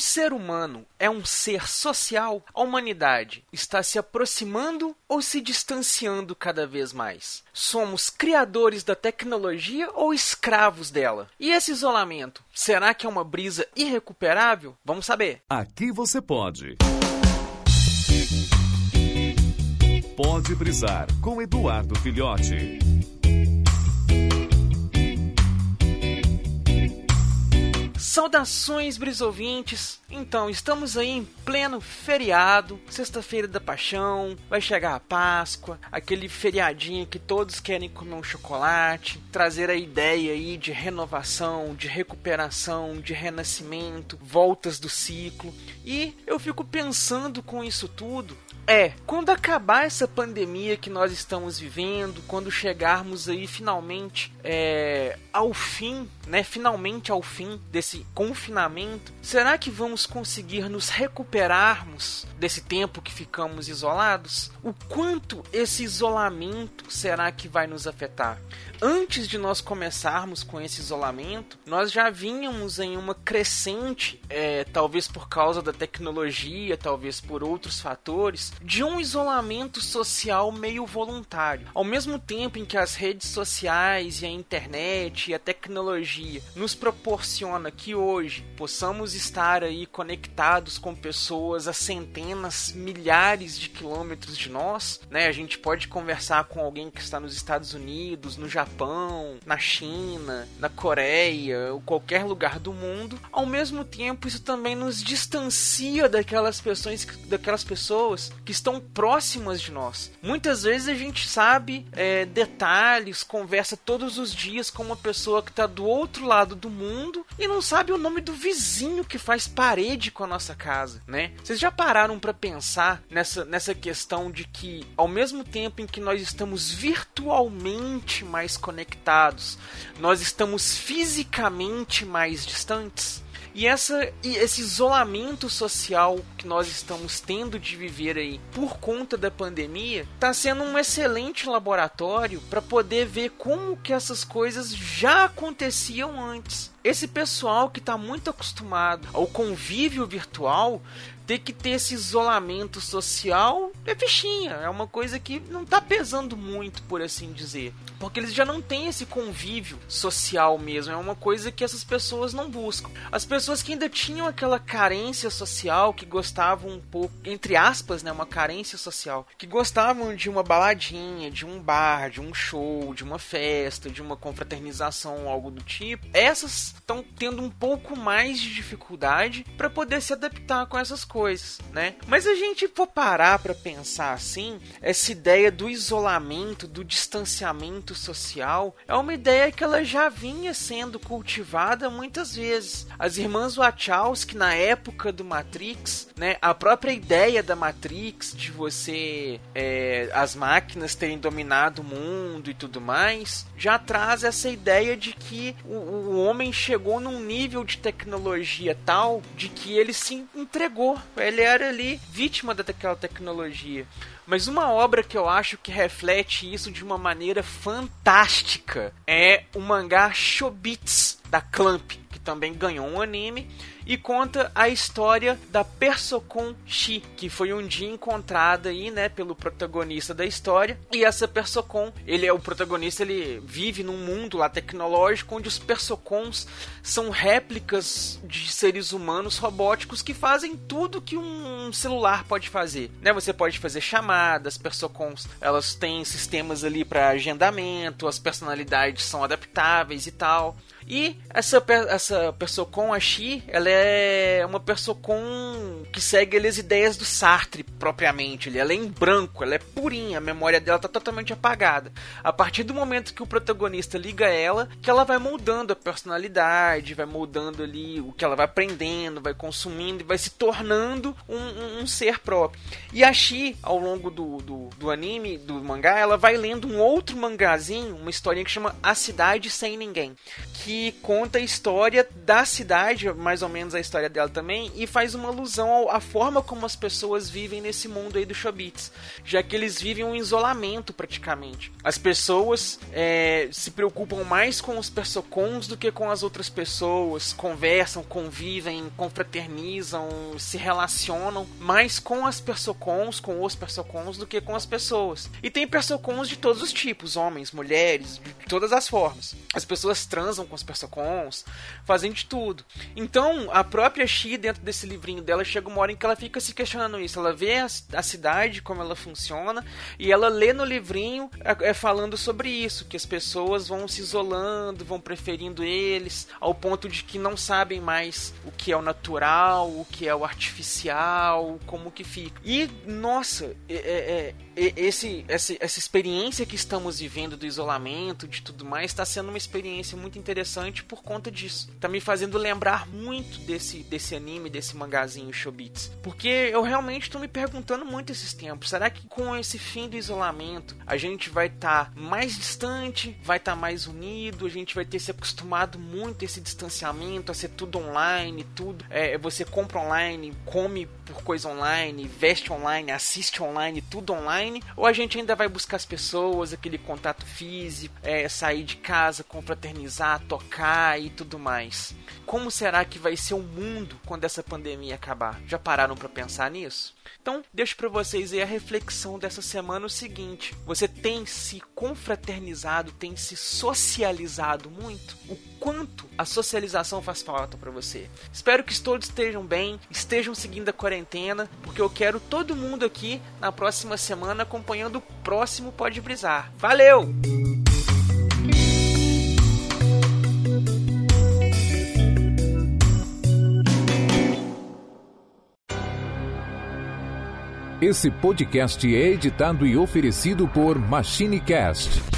ser humano é um ser social? A humanidade está se aproximando ou se distanciando cada vez mais? Somos criadores da tecnologia ou escravos dela? E esse isolamento, será que é uma brisa irrecuperável? Vamos saber. Aqui você pode. Pode brisar com Eduardo Filhote. Saudações, brisouvintes! Então, estamos aí em pleno feriado, sexta-feira da paixão, vai chegar a Páscoa, aquele feriadinho que todos querem comer um chocolate, trazer a ideia aí de renovação, de recuperação, de renascimento, voltas do ciclo. E eu fico pensando com isso tudo, é, quando acabar essa pandemia que nós estamos vivendo, quando chegarmos aí finalmente é, ao fim, né, finalmente ao fim desse confinamento, será que vamos conseguir nos recuperarmos desse tempo que ficamos isolados? O quanto esse isolamento será que vai nos afetar? Antes de nós começarmos com esse isolamento, nós já vínhamos em uma crescente, é, talvez por causa da tecnologia, talvez por outros fatores, de um isolamento social meio voluntário. Ao mesmo tempo em que as redes sociais e a internet e a tecnologia nos proporciona que hoje possamos estar aí conectados com pessoas a centenas, milhares de quilômetros de nós, né? A gente pode conversar com alguém que está nos Estados Unidos, no Japão, na China, na Coreia, ou qualquer lugar do mundo. Ao mesmo tempo, isso também nos distancia daquelas pessoas, daquelas pessoas que estão próximas de nós. Muitas vezes a gente sabe é, detalhes, conversa todos os dias com uma pessoa que está do outro lado do mundo e não sabe o nome do vizinho que faz parede com a nossa casa, né? Vocês já pararam para pensar nessa, nessa questão de que ao mesmo tempo em que nós estamos virtualmente mais conectados, nós estamos fisicamente mais distantes? E, essa, e esse isolamento social que nós estamos tendo de viver aí por conta da pandemia está sendo um excelente laboratório para poder ver como que essas coisas já aconteciam antes. Esse pessoal que está muito acostumado ao convívio virtual ter que ter esse isolamento social é fichinha, é uma coisa que não tá pesando muito, por assim dizer. Porque eles já não têm esse convívio social mesmo, é uma coisa que essas pessoas não buscam. As pessoas que ainda tinham aquela carência social, que gostavam um pouco, entre aspas, né, uma carência social, que gostavam de uma baladinha, de um bar, de um show, de uma festa, de uma confraternização, algo do tipo, essas estão tendo um pouco mais de dificuldade para poder se adaptar com essas coisas né? Mas a gente for parar para pensar assim, essa ideia do isolamento, do distanciamento social, é uma ideia que ela já vinha sendo cultivada muitas vezes. As irmãs Wachowski na época do Matrix, né? A própria ideia da Matrix de você é, as máquinas terem dominado o mundo e tudo mais, já traz essa ideia de que o, o homem chegou num nível de tecnologia tal de que ele se entregou ele era ali vítima daquela tecnologia. Mas uma obra que eu acho que reflete isso de uma maneira fantástica é o mangá Shobits da Clamp, que também ganhou um anime e conta a história da Persocon Shi, que foi um dia encontrada aí, né, pelo protagonista da história. E essa Persocon, ele é o protagonista, ele vive num mundo lá tecnológico onde os Persocons são réplicas de seres humanos robóticos que fazem tudo que um celular pode fazer, né? Você pode fazer chamadas, Persocons, elas têm sistemas ali para agendamento, as personalidades são adaptáveis e tal. E essa, essa Persocon, a ela é uma Persocon que segue ali, as ideias do Sartre propriamente. Ela é em branco, ela é purinha, a memória dela tá totalmente apagada. A partir do momento que o protagonista liga ela, que ela vai moldando a personalidade, vai moldando ali o que ela vai aprendendo, vai consumindo e vai se tornando um, um, um ser próprio. E a Xi, ao longo do, do, do anime, do mangá, ela vai lendo um outro mangazinho, uma historinha que chama A Cidade Sem Ninguém, que conta a história da cidade, mais ou menos a história dela também e faz uma alusão à forma como as pessoas vivem nesse mundo aí do Chobits, já que eles vivem um isolamento praticamente. As pessoas é, se preocupam mais com os persocons do que com as outras pessoas, conversam, convivem, confraternizam, se relacionam mais com as persocons, com os persocons do que com as pessoas. E tem persocons de todos os tipos, homens, mulheres, de todas as formas. As pessoas transam com os persocons, fazem de tudo. Então, a própria Xi, dentro desse livrinho dela, chega uma hora em que ela fica se questionando isso. Ela vê a, a cidade, como ela funciona, e ela lê no livrinho é, é, falando sobre isso, que as pessoas vão se isolando, vão preferindo eles, ao ponto de que não sabem mais o que é o natural, o que é o artificial, como que fica. E, nossa, é, é, é esse, essa, essa experiência que estamos vivendo do isolamento, de tudo mais, está sendo uma experiência muito interessante por conta disso. Tá me fazendo lembrar muito desse, desse anime, desse mangazinho Shobits. Porque eu realmente estou me perguntando muito esses tempos. Será que com esse fim do isolamento a gente vai estar tá mais distante, vai estar tá mais unido, a gente vai ter se acostumado muito a esse distanciamento, a ser tudo online, tudo. É, você compra online, come por coisa online, veste online, assiste online, tudo online, ou a gente ainda vai buscar as pessoas, aquele contato físico, é, sair de casa, confraternizar, tocar e tudo mais. Como será que vai ser o mundo quando essa pandemia acabar? Já pararam para pensar nisso? Então, deixo para vocês aí a reflexão dessa semana o seguinte: você tem se confraternizado, tem se socializado muito? O quanto a socialização faz falta para você? Espero que todos estejam bem, estejam seguindo a quarentena, porque eu quero todo mundo aqui na próxima semana acompanhando o próximo Pode Brisar. Valeu! Esse podcast é editado e oferecido por MachineCast